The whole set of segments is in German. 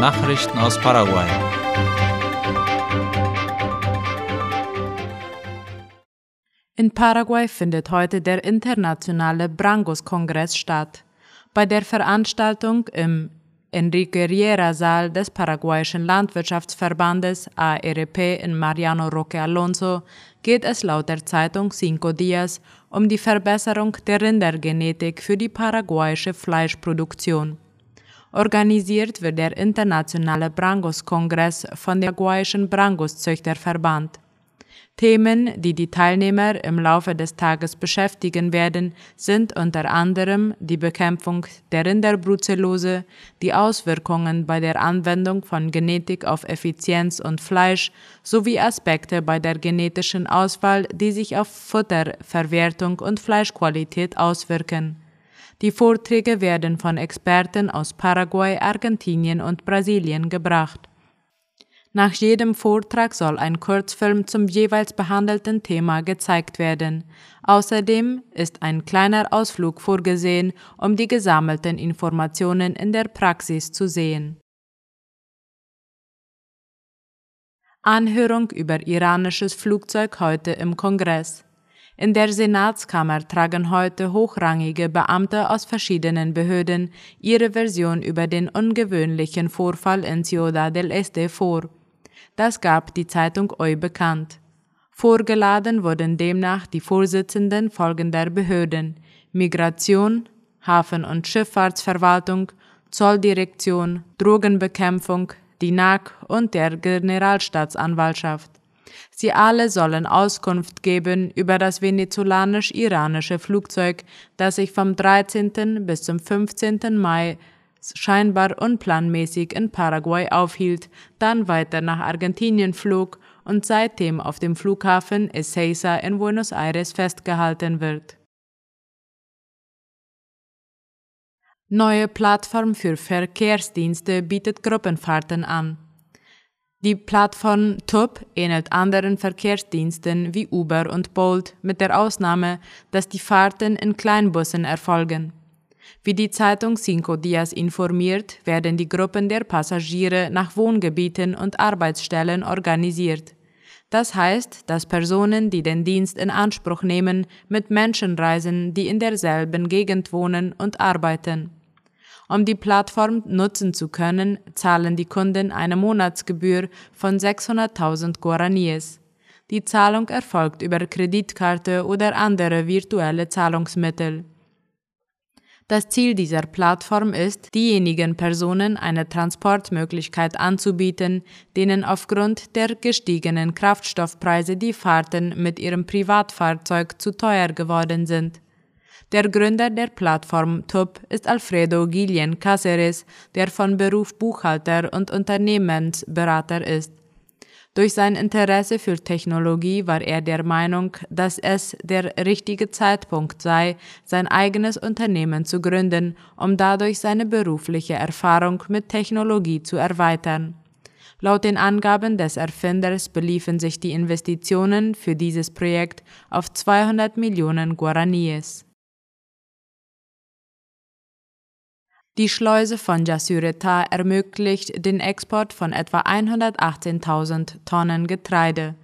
Nachrichten aus Paraguay. In Paraguay findet heute der internationale Brangos-Kongress statt. Bei der Veranstaltung im Enrique Riera Saal des paraguayischen Landwirtschaftsverbandes ARP in Mariano Roque Alonso geht es laut der Zeitung Cinco Dias um die Verbesserung der Rindergenetik für die paraguayische Fleischproduktion. Organisiert wird der internationale Brangos-Kongress von der paraguayischen Branguszüchterverband. Themen, die die Teilnehmer im Laufe des Tages beschäftigen werden, sind unter anderem die Bekämpfung der Rinderbrucellose, die Auswirkungen bei der Anwendung von Genetik auf Effizienz und Fleisch sowie Aspekte bei der genetischen Auswahl, die sich auf Futterverwertung und Fleischqualität auswirken. Die Vorträge werden von Experten aus Paraguay, Argentinien und Brasilien gebracht. Nach jedem Vortrag soll ein Kurzfilm zum jeweils behandelten Thema gezeigt werden. Außerdem ist ein kleiner Ausflug vorgesehen, um die gesammelten Informationen in der Praxis zu sehen. Anhörung über iranisches Flugzeug heute im Kongress. In der Senatskammer tragen heute hochrangige Beamte aus verschiedenen Behörden ihre Version über den ungewöhnlichen Vorfall in Ciudad del Este vor. Das gab die Zeitung Eu bekannt. Vorgeladen wurden demnach die Vorsitzenden folgender Behörden Migration, Hafen- und Schifffahrtsverwaltung, Zolldirektion, Drogenbekämpfung, die NAC und der Generalstaatsanwaltschaft. Sie alle sollen Auskunft geben über das venezolanisch-iranische Flugzeug, das sich vom 13. bis zum 15. Mai scheinbar unplanmäßig in Paraguay aufhielt, dann weiter nach Argentinien flog und seitdem auf dem Flughafen Ezeiza in Buenos Aires festgehalten wird. Neue Plattform für Verkehrsdienste bietet Gruppenfahrten an. Die Plattform TUP ähnelt anderen Verkehrsdiensten wie Uber und Bolt mit der Ausnahme, dass die Fahrten in Kleinbussen erfolgen. Wie die Zeitung Cinco Dias informiert, werden die Gruppen der Passagiere nach Wohngebieten und Arbeitsstellen organisiert. Das heißt, dass Personen, die den Dienst in Anspruch nehmen, mit Menschen reisen, die in derselben Gegend wohnen und arbeiten. Um die Plattform nutzen zu können, zahlen die Kunden eine Monatsgebühr von 600.000 Guaraníes. Die Zahlung erfolgt über Kreditkarte oder andere virtuelle Zahlungsmittel. Das Ziel dieser Plattform ist, diejenigen Personen eine Transportmöglichkeit anzubieten, denen aufgrund der gestiegenen Kraftstoffpreise die Fahrten mit ihrem Privatfahrzeug zu teuer geworden sind. Der Gründer der Plattform TUP ist Alfredo Guillen Cáceres, der von Beruf Buchhalter und Unternehmensberater ist. Durch sein Interesse für Technologie war er der Meinung, dass es der richtige Zeitpunkt sei, sein eigenes Unternehmen zu gründen, um dadurch seine berufliche Erfahrung mit Technologie zu erweitern. Laut den Angaben des Erfinders beliefen sich die Investitionen für dieses Projekt auf 200 Millionen Guaraníes. Die Schleuse von Jasureta ermöglicht den Export von etwa 118.000 Tonnen Getreide.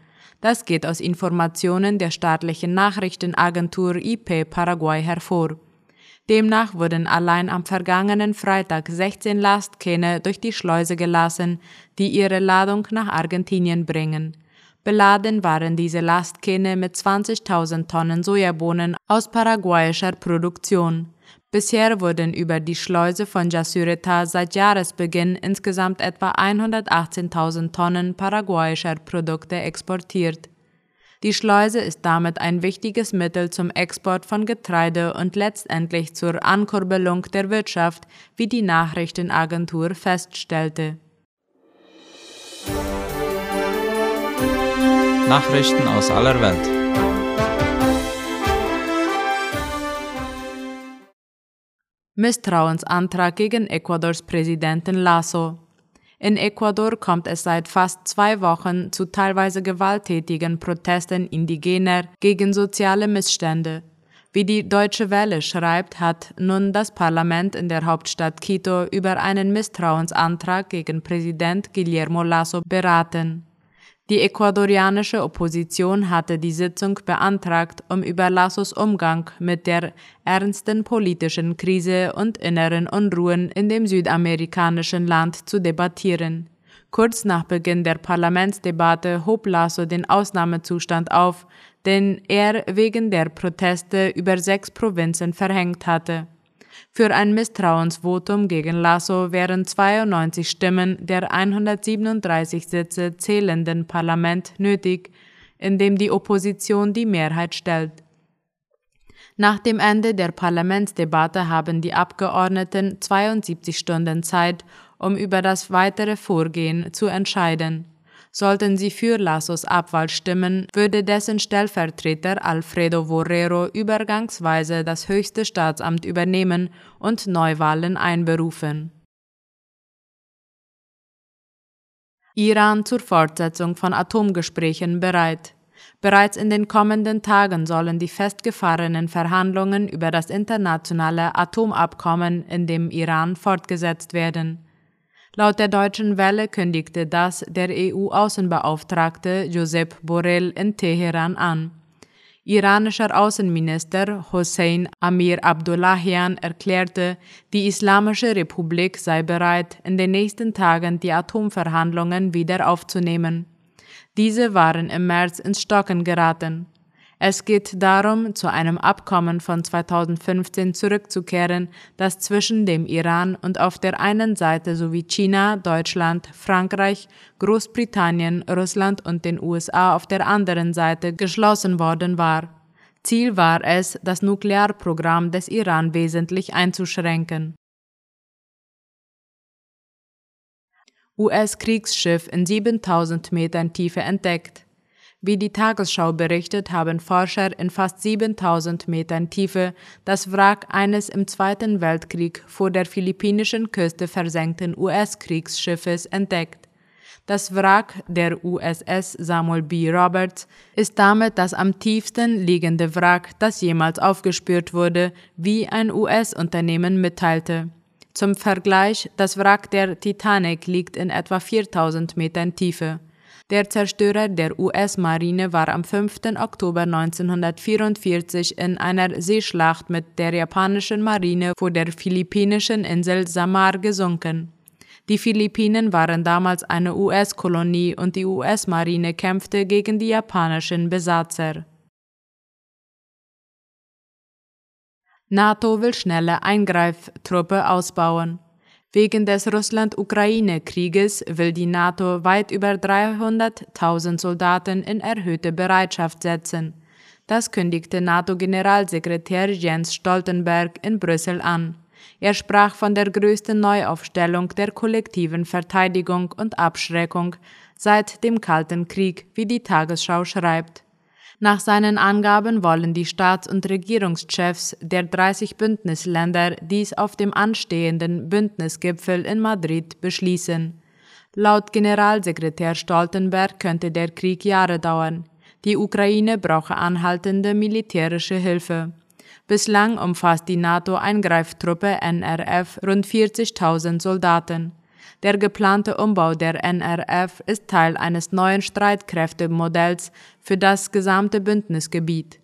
Das geht aus Informationen der staatlichen Nachrichtenagentur IP Paraguay hervor. Demnach wurden allein am vergangenen Freitag 16 Lastkähne durch die Schleuse gelassen, die ihre Ladung nach Argentinien bringen. Beladen waren diese Lastkähne mit 20.000 Tonnen Sojabohnen aus paraguayischer Produktion. Bisher wurden über die Schleuse von Jasureta seit Jahresbeginn insgesamt etwa 118.000 Tonnen paraguayischer Produkte exportiert. Die Schleuse ist damit ein wichtiges Mittel zum Export von Getreide und letztendlich zur Ankurbelung der Wirtschaft, wie die Nachrichtenagentur feststellte. Nachrichten aus aller Welt. Misstrauensantrag gegen Ecuadors Präsidenten Lasso. In Ecuador kommt es seit fast zwei Wochen zu teilweise gewalttätigen Protesten Indigener gegen soziale Missstände. Wie die Deutsche Welle schreibt, hat nun das Parlament in der Hauptstadt Quito über einen Misstrauensantrag gegen Präsident Guillermo Lasso beraten. Die ecuadorianische Opposition hatte die Sitzung beantragt, um über Lassos Umgang mit der ernsten politischen Krise und inneren Unruhen in dem südamerikanischen Land zu debattieren. Kurz nach Beginn der Parlamentsdebatte hob Lasso den Ausnahmezustand auf, den er wegen der Proteste über sechs Provinzen verhängt hatte. Für ein Misstrauensvotum gegen Lasso wären 92 Stimmen der 137 Sitze zählenden Parlament nötig, in dem die Opposition die Mehrheit stellt. Nach dem Ende der Parlamentsdebatte haben die Abgeordneten 72 Stunden Zeit, um über das weitere Vorgehen zu entscheiden. Sollten sie für Lassos Abwahl stimmen, würde dessen Stellvertreter Alfredo Borrero übergangsweise das höchste Staatsamt übernehmen und Neuwahlen einberufen. Iran zur Fortsetzung von Atomgesprächen bereit. Bereits in den kommenden Tagen sollen die festgefahrenen Verhandlungen über das internationale Atomabkommen in dem Iran fortgesetzt werden. Laut der Deutschen Welle kündigte das der EU-Außenbeauftragte Josep Borrell in Teheran an. Iranischer Außenminister Hossein Amir Abdullahian erklärte, die Islamische Republik sei bereit, in den nächsten Tagen die Atomverhandlungen wieder aufzunehmen. Diese waren im März ins Stocken geraten. Es geht darum, zu einem Abkommen von 2015 zurückzukehren, das zwischen dem Iran und auf der einen Seite sowie China, Deutschland, Frankreich, Großbritannien, Russland und den USA auf der anderen Seite geschlossen worden war. Ziel war es, das Nuklearprogramm des Iran wesentlich einzuschränken. US-Kriegsschiff in 7000 Metern Tiefe entdeckt. Wie die Tagesschau berichtet, haben Forscher in fast 7000 Metern Tiefe das Wrack eines im Zweiten Weltkrieg vor der philippinischen Küste versenkten US-Kriegsschiffes entdeckt. Das Wrack der USS Samuel B. Roberts ist damit das am tiefsten liegende Wrack, das jemals aufgespürt wurde, wie ein US-Unternehmen mitteilte. Zum Vergleich, das Wrack der Titanic liegt in etwa 4000 Metern Tiefe. Der Zerstörer der US-Marine war am 5. Oktober 1944 in einer Seeschlacht mit der japanischen Marine vor der philippinischen Insel Samar gesunken. Die Philippinen waren damals eine US-Kolonie und die US-Marine kämpfte gegen die japanischen Besatzer. NATO will schnelle Eingreiftruppe ausbauen. Wegen des Russland-Ukraine-Krieges will die NATO weit über 300.000 Soldaten in erhöhte Bereitschaft setzen. Das kündigte NATO-Generalsekretär Jens Stoltenberg in Brüssel an. Er sprach von der größten Neuaufstellung der kollektiven Verteidigung und Abschreckung seit dem Kalten Krieg, wie die Tagesschau schreibt. Nach seinen Angaben wollen die Staats- und Regierungschefs der 30 Bündnisländer dies auf dem anstehenden Bündnisgipfel in Madrid beschließen. Laut Generalsekretär Stoltenberg könnte der Krieg Jahre dauern. Die Ukraine brauche anhaltende militärische Hilfe. Bislang umfasst die NATO-Eingreiftruppe NRF rund 40.000 Soldaten. Der geplante Umbau der NRF ist Teil eines neuen Streitkräftemodells für das gesamte Bündnisgebiet.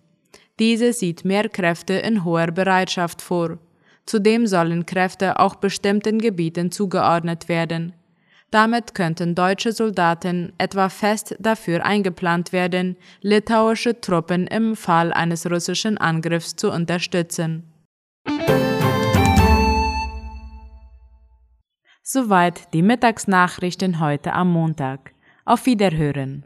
Diese sieht mehr Kräfte in hoher Bereitschaft vor. Zudem sollen Kräfte auch bestimmten Gebieten zugeordnet werden. Damit könnten deutsche Soldaten etwa fest dafür eingeplant werden, litauische Truppen im Fall eines russischen Angriffs zu unterstützen. Soweit die Mittagsnachrichten heute am Montag. Auf Wiederhören.